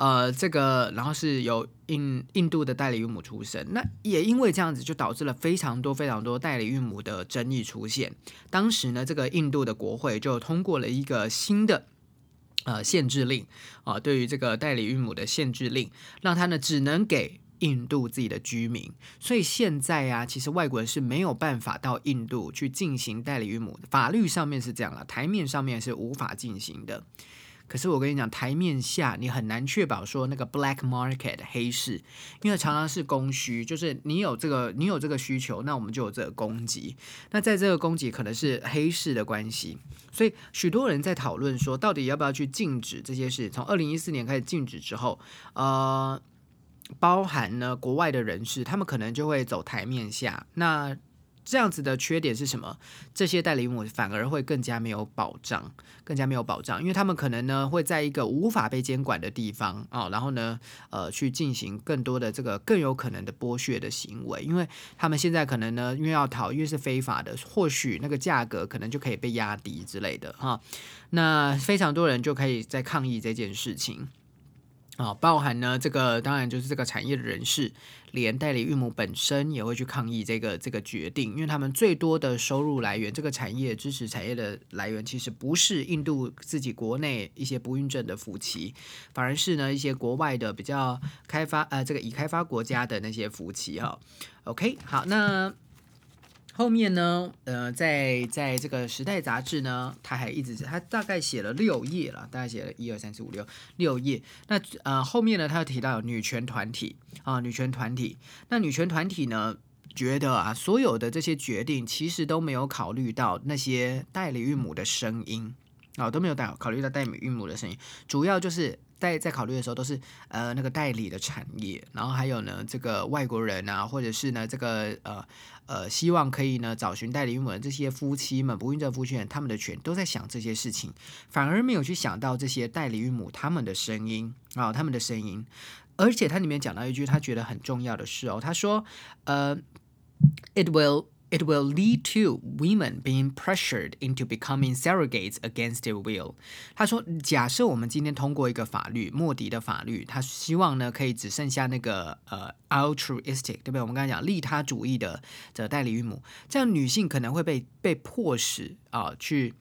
A: 呃，这个然后是由印印度的代理孕母出生，那也因为这样子，就导致了非常多非常多代理孕母的争议出现。当时呢，这个印度的国会就通过了一个新的呃限制令啊，对于这个代理孕母的限制令，让他呢只能给印度自己的居民。所以现在啊，其实外国人是没有办法到印度去进行代理孕母，法律上面是这样了，台面上面是无法进行的。可是我跟你讲，台面下你很难确保说那个 black market 黑市，因为常常是供需，就是你有这个你有这个需求，那我们就有这个供给。那在这个供给可能是黑市的关系，所以许多人在讨论说，到底要不要去禁止这些事？从二零一四年开始禁止之后，呃，包含呢国外的人士，他们可能就会走台面下。那这样子的缺点是什么？这些代理母反而会更加没有保障，更加没有保障，因为他们可能呢会在一个无法被监管的地方啊，然后呢，呃，去进行更多的这个更有可能的剥削的行为，因为他们现在可能呢，因为要逃，因为是非法的，或许那个价格可能就可以被压低之类的哈。那非常多人就可以在抗议这件事情。啊，包含呢，这个当然就是这个产业的人士，连代理孕母本身也会去抗议这个这个决定，因为他们最多的收入来源，这个产业支持产业的来源，其实不是印度自己国内一些不孕症的夫妻，反而是呢一些国外的比较开发呃这个已开发国家的那些夫妻哈。OK，好，那。后面呢，呃，在在这个时代杂志呢，他还一直他大概写了六页了，大概写了一二三四五六六页。那呃后面呢，他又提到女权团体啊，女权团体。那女权团体呢，觉得啊，所有的这些决定其实都没有考虑到那些代理孕母的声音啊，都没有带考虑到代理孕母的声音，主要就是。在在考虑的时候，都是呃那个代理的产业，然后还有呢这个外国人啊，或者是呢这个呃呃希望可以呢找寻代理孕母的这些夫妻们，不孕症夫妻们，他们的权都在想这些事情，反而没有去想到这些代理孕母他们的声音啊，他们的声音。而且他里面讲到一句他觉得很重要的事哦，他说呃，it will。It will lead to women being pressured into becoming surrogates against their will。他说，假设我们今天通过一个法律，莫迪的法律，他希望呢可以只剩下那个呃 altruistic，对不对？我们刚才讲利他主义的的代理孕母，这样女性可能会被被迫使啊去。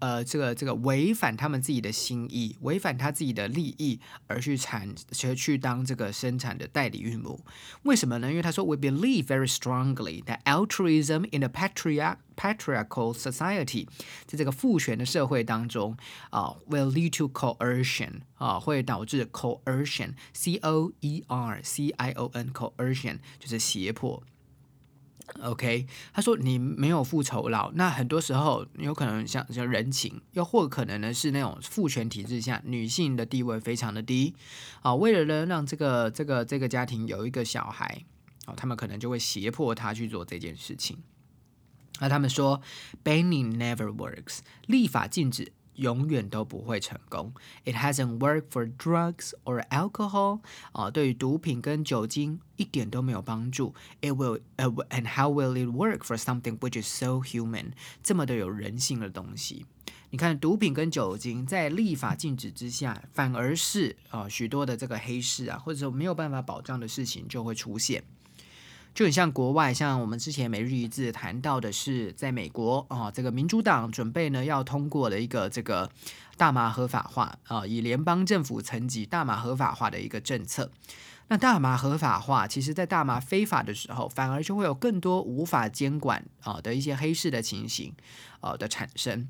A: 呃，这个这个违反他们自己的心意，违反他自己的利益而去产去去当这个生产的代理孕母，为什么呢？因为他说，We believe very strongly that altruism in a patriarch patriarchal society，在这个父权的社会当中啊，will lead to coercion 啊，会导致 coercion，c o e r c i o n coercion 就是胁迫。OK，他说你没有付酬劳，那很多时候有可能像像人情，又或可能呢是那种父权体制下女性的地位非常的低啊，为了呢让这个这个这个家庭有一个小孩啊，他们可能就会胁迫他去做这件事情。那他们说，banning never works，立法禁止。永远都不会成功。It hasn't worked for drugs or alcohol 啊，对于毒品跟酒精一点都没有帮助。It will and how will it work for something which is so human 这么的有人性的东西？你看，毒品跟酒精在立法禁止之下，反而是啊许多的这个黑市啊，或者说没有办法保障的事情就会出现。就很像国外，像我们之前每日一字谈到的是，在美国啊，这个民主党准备呢要通过的一个这个大麻合法化啊，以联邦政府层级大麻合法化的一个政策。那大麻合法化，其实在大麻非法的时候，反而就会有更多无法监管啊的一些黑市的情形啊的产生。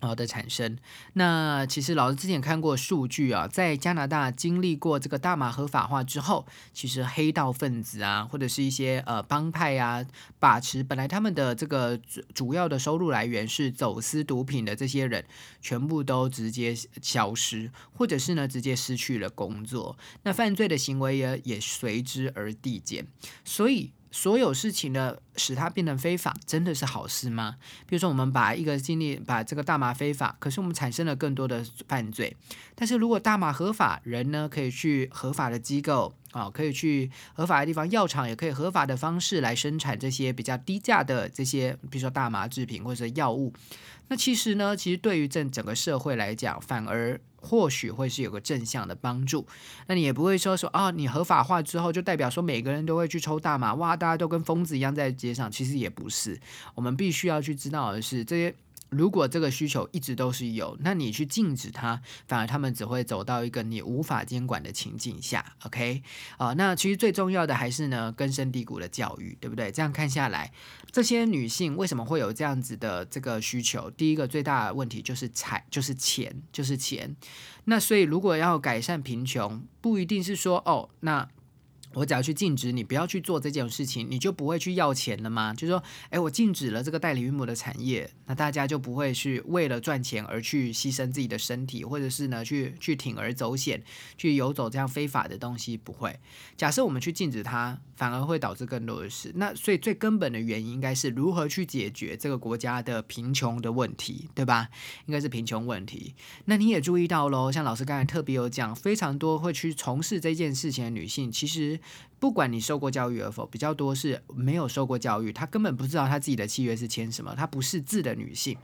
A: 好的产生，那其实老师之前看过数据啊，在加拿大经历过这个大麻合法化之后，其实黑道分子啊，或者是一些呃帮派啊，把持本来他们的这个主主要的收入来源是走私毒品的这些人，全部都直接消失，或者是呢直接失去了工作，那犯罪的行为也也随之而递减，所以。所有事情呢，使它变成非法，真的是好事吗？比如说，我们把一个经历把这个大麻非法，可是我们产生了更多的犯罪。但是如果大麻合法，人呢可以去合法的机构啊，可以去合法的地方，药厂也可以合法的方式来生产这些比较低价的这些，比如说大麻制品或者药物。那其实呢，其实对于整整个社会来讲，反而。或许会是有个正向的帮助，那你也不会说说啊，你合法化之后就代表说每个人都会去抽大麻，哇，大家都跟疯子一样在街上，其实也不是。我们必须要去知道的是这些。如果这个需求一直都是有，那你去禁止它，反而他们只会走到一个你无法监管的情境下。OK，啊，那其实最重要的还是呢根深蒂固的教育，对不对？这样看下来，这些女性为什么会有这样子的这个需求？第一个最大的问题就是财，就是钱，就是钱。那所以如果要改善贫穷，不一定是说哦，那。我只要去禁止你不要去做这件事情，你就不会去要钱了吗？就说，哎，我禁止了这个代理孕母的产业，那大家就不会去为了赚钱而去牺牲自己的身体，或者是呢去去铤而走险，去游走这样非法的东西，不会。假设我们去禁止它，反而会导致更多的事。那所以最根本的原因应该是如何去解决这个国家的贫穷的问题，对吧？应该是贫穷问题。那你也注意到喽，像老师刚才特别有讲，非常多会去从事这件事情的女性，其实。不管你受过教育与否，比较多是没有受过教育，她根本不知道她自己的契约是签什么，她不识字的女性，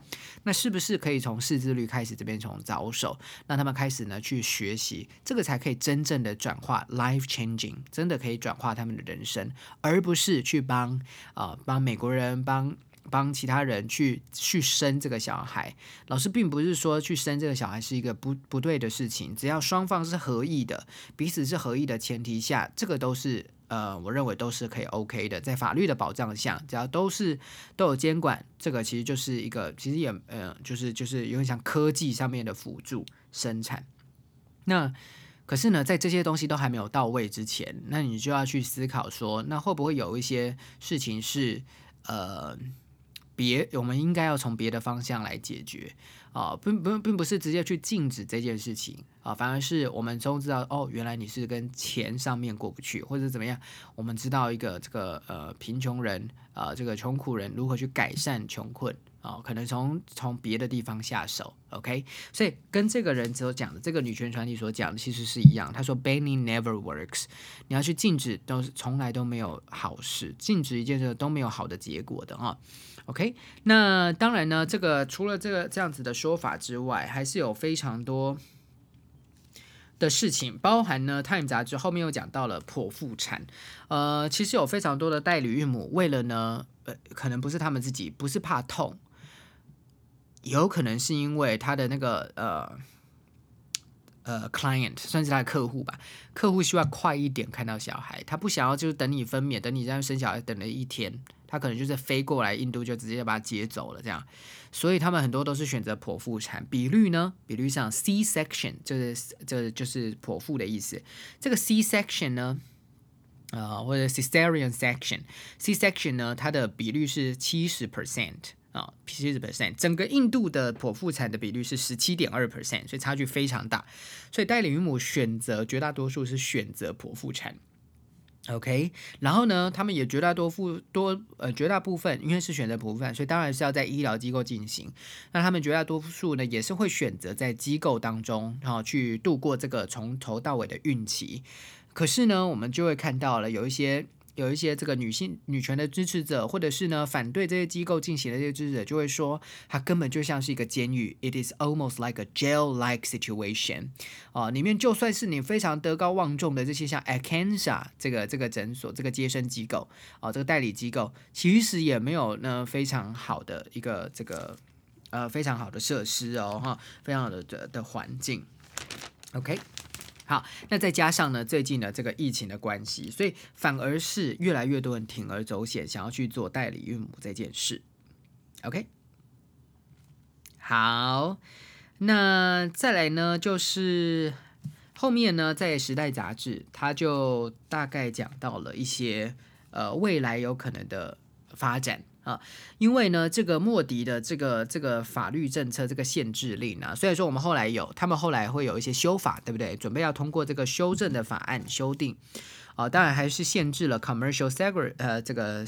A: 那是不是可以从识字率开始这边从着手，让他们开始呢去学习，这个才可以真正的转化 life changing，真的可以转化他们的人生，而不是去帮啊帮美国人帮。帮其他人去去生这个小孩，老师并不是说去生这个小孩是一个不不对的事情，只要双方是合意的，彼此是合意的前提下，这个都是呃，我认为都是可以 OK 的，在法律的保障下，只要都是都有监管，这个其实就是一个，其实也呃，就是就是有点像科技上面的辅助生产。那可是呢，在这些东西都还没有到位之前，那你就要去思考说，那会不会有一些事情是呃。别，我们应该要从别的方向来解决啊，并不并不是直接去禁止这件事情啊，反而是我们都知道哦，原来你是跟钱上面过不去，或者怎么样，我们知道一个这个呃贫穷人啊，这个穷苦人如何去改善穷困啊，可能从从别的地方下手，OK，所以跟这个人所讲的这个女权团体所讲的其实是一样，他说 banning never works，你要去禁止都是从来都没有好事，禁止一件事都没有好的结果的啊。OK，那当然呢，这个除了这个这样子的说法之外，还是有非常多的事情，包含呢，《Time》杂志后面又讲到了剖腹产。呃，其实有非常多的代理孕母，为了呢，呃，可能不是他们自己，不是怕痛，有可能是因为他的那个呃呃 client 算是他的客户吧，客户希望快一点看到小孩，他不想要就是等你分娩，等你这样生小孩等了一天。他可能就是飞过来印度，就直接把他接走了，这样，所以他们很多都是选择剖腹产。比率呢？比率上，C section 就是这就是剖腹的意思。这个 C section 呢，呃，或者 cesarean section，C section 呢，它的比率是七十 percent 啊，七十 percent。整个印度的剖腹产的比率是十七点二 percent，所以差距非常大。所以代理孕母选择绝大多数是选择剖腹产。OK，然后呢，他们也绝大多数多呃绝大部分，因为是选择部分，所以当然是要在医疗机构进行。那他们绝大多数呢，也是会选择在机构当中，然后去度过这个从头到尾的孕期。可是呢，我们就会看到了有一些有一些这个女性女权的支持者，或者是呢反对这些机构进行的这些支持者，就会说它根本就像是一个监狱，it is almost like a jail-like situation。哦，里面就算是你非常德高望重的这些像 Akansa 这个这个诊所、这个接生机构，哦，这个代理机构，其实也没有呢非常好的一个这个呃非常好的设施哦，哈，非常好的的的环境。OK。好，那再加上呢，最近的这个疫情的关系，所以反而是越来越多人铤而走险，想要去做代理孕母这件事。OK，好，那再来呢，就是后面呢，在《时代》杂志，他就大概讲到了一些呃未来有可能的发展。啊，因为呢，这个莫迪的这个这个法律政策这个限制令呢，虽然说我们后来有，他们后来会有一些修法，对不对？准备要通过这个修正的法案修订，啊，当然还是限制了 commercial sur 呃这个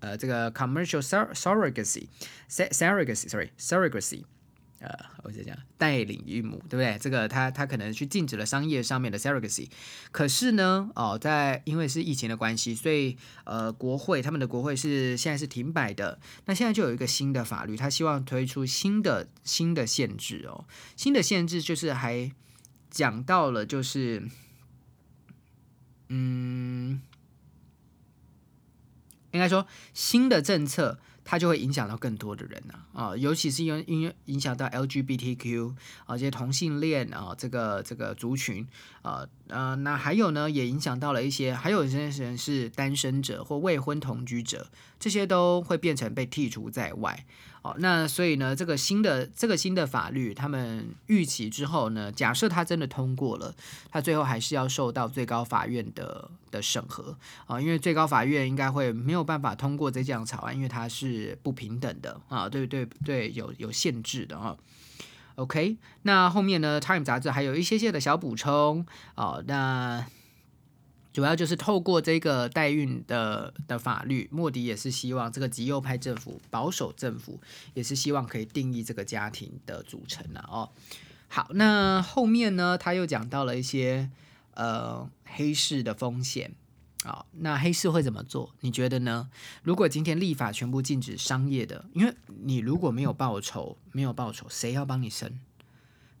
A: 呃这个 commercial surrogacy surrogacy sorry surrogacy。呃，我在讲代理孕母，对不对？这个他他可能去禁止了商业上面的 surrogacy，可是呢，哦，在因为是疫情的关系，所以呃，国会他们的国会是现在是停摆的。那现在就有一个新的法律，他希望推出新的新的限制哦，新的限制就是还讲到了，就是嗯，应该说新的政策。它就会影响到更多的人呐啊，尤其是因为因为影响到 LGBTQ 啊这些同性恋啊这个这个族群啊呃那还有呢也影响到了一些还有一些人是单身者或未婚同居者，这些都会变成被剔除在外。哦，那所以呢，这个新的这个新的法律，他们预期之后呢，假设它真的通过了，它最后还是要受到最高法院的的审核啊，因为最高法院应该会没有办法通过这项草案，因为它是不平等的啊，对对对，有有限制的啊。OK，那后面呢，《Time》杂志还有一些些的小补充哦，那。主要就是透过这个代孕的的法律，莫迪也是希望这个极右派政府、保守政府也是希望可以定义这个家庭的组成了哦。好，那后面呢，他又讲到了一些呃黑市的风险啊。那黑市会怎么做？你觉得呢？如果今天立法全部禁止商业的，因为你如果没有报酬，没有报酬，谁要帮你生？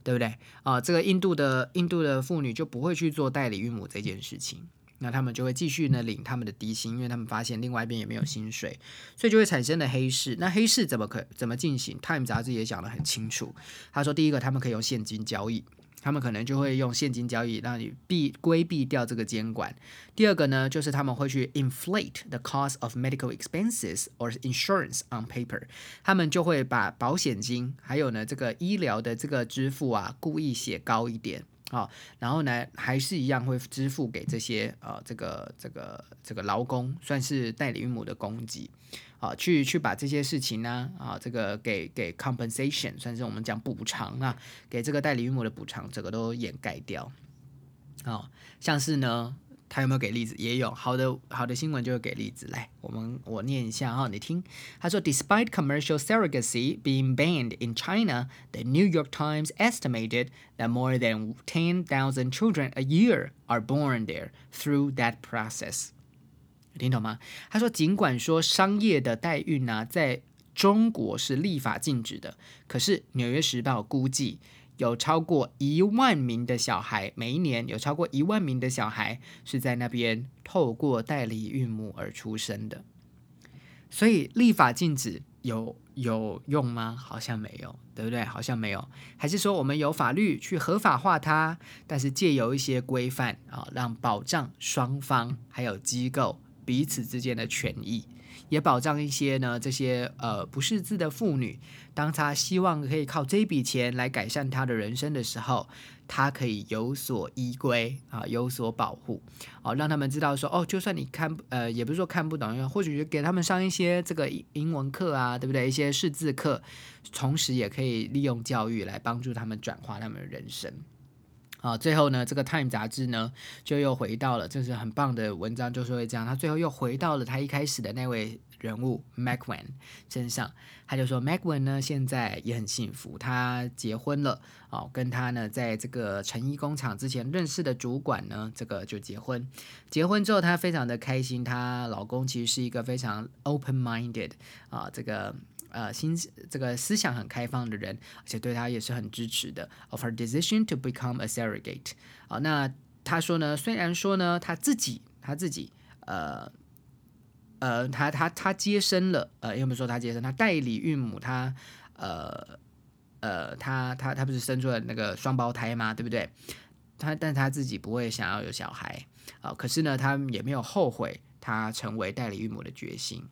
A: 对不对？啊，这个印度的印度的妇女就不会去做代理孕母这件事情。那他们就会继续呢领他们的低薪，因为他们发现另外一边也没有薪水，所以就会产生了黑市。那黑市怎么可怎么进行？Time 杂志也讲得很清楚。他说，第一个，他们可以用现金交易，他们可能就会用现金交易让你避规避掉这个监管。第二个呢，就是他们会去 inflate the cost of medical expenses or insurance on paper，他们就会把保险金还有呢这个医疗的这个支付啊，故意写高一点。好，然后呢，还是一样会支付给这些呃，这个这个这个劳工，算是代理孕母的供给，啊，去去把这些事情呢，啊，这个给给 compensation，算是我们讲补偿啊，给这个代理孕母的补偿，整个都掩盖掉，啊，像是呢。他有没有给例子？也有好的好的新闻就会给例子。来，我们我念一下哈，你听。他说，Despite commercial surrogacy being banned in China, the New York Times estimated that more than ten thousand children a year are born there through that process。听懂吗？他说，尽管说商业的代孕呢，在中国是立法禁止的，可是《纽约时报》估计。有超过一万名的小孩，每一年有超过一万名的小孩是在那边透过代理孕母而出生的。所以立法禁止有有用吗？好像没有，对不对？好像没有。还是说我们有法律去合法化它，但是借由一些规范啊，让保障双方还有机构彼此之间的权益。也保障一些呢，这些呃不识字的妇女，当她希望可以靠这笔钱来改善她的人生的时候，她可以有所依归啊，有所保护，哦，让他们知道说，哦，就算你看呃，也不是说看不懂，或许给他们上一些这个英文课啊，对不对？一些识字课，同时也可以利用教育来帮助他们转化他们的人生。啊，最后呢，这个《Time》杂志呢，就又回到了，这是很棒的文章，就是会这样。他最后又回到了他一开始的那位人物 MacWen 身上，他就说 MacWen 呢现在也很幸福，他结婚了哦，跟他呢在这个成衣工厂之前认识的主管呢，这个就结婚。结婚之后，她非常的开心，她老公其实是一个非常 open-minded 啊，这个。呃，心这个思想很开放的人，而且对他也是很支持的。Of her decision to become a surrogate，啊，那他说呢，虽然说呢，他自己他自己，呃呃，他他他接生了，呃，要么说他接生，他代理孕母，他呃呃，他他他不是生出了那个双胞胎吗？对不对？他但他自己不会想要有小孩啊，可是呢，他也没有后悔他成为代理孕母的决心。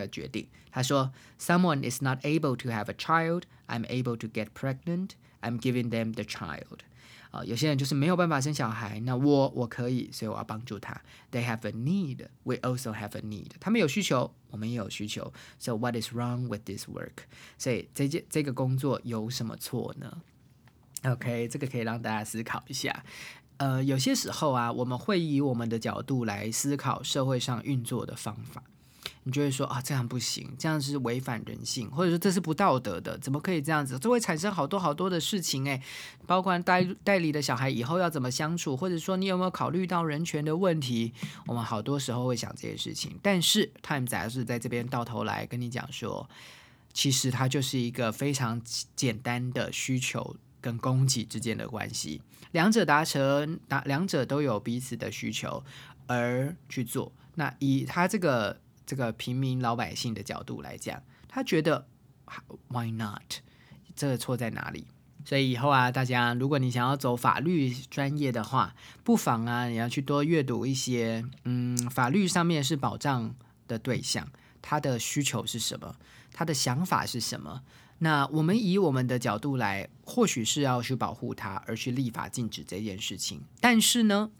A: 的决定。他说：“Someone is not able to have a child. I'm able to get pregnant. I'm giving them the child.” 啊，有些人就是没有办法生小孩，那我我可以，所以我要帮助他。They have a need. We also have a need. 他们有需求，我们也有需求。So what is wrong with this work? 所以这件这个工作有什么错呢？OK，这个可以让大家思考一下。呃，有些时候啊，我们会以我们的角度来思考社会上运作的方法。你就会说啊，这样不行，这样是违反人性，或者说这是不道德的，怎么可以这样子？这会产生好多好多的事情诶，包括代代理的小孩以后要怎么相处，或者说你有没有考虑到人权的问题？我们好多时候会想这些事情，但是 Time 杂志在这边到头来跟你讲说，其实它就是一个非常简单的需求跟供给之间的关系，两者达成达两者都有彼此的需求而去做。那以他这个。这个平民老百姓的角度来讲，他觉得 Why not？这个错在哪里？所以以后啊，大家如果你想要走法律专业的话，不妨啊，你要去多阅读一些，嗯，法律上面是保障的对象，他的需求是什么，他的想法是什么？那我们以我们的角度来，或许是要去保护他，而去立法禁止这件事情，但是呢？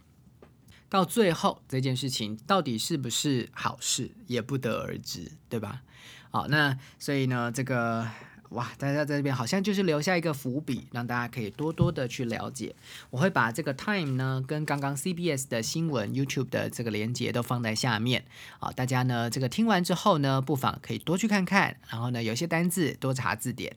A: 到最后这件事情到底是不是好事，也不得而知，对吧？好，那所以呢，这个哇，大家在这边好像就是留下一个伏笔，让大家可以多多的去了解。我会把这个 time 呢，跟刚刚 CBS 的新闻 YouTube 的这个连接都放在下面。好，大家呢这个听完之后呢，不妨可以多去看看，然后呢有些单字多查字典。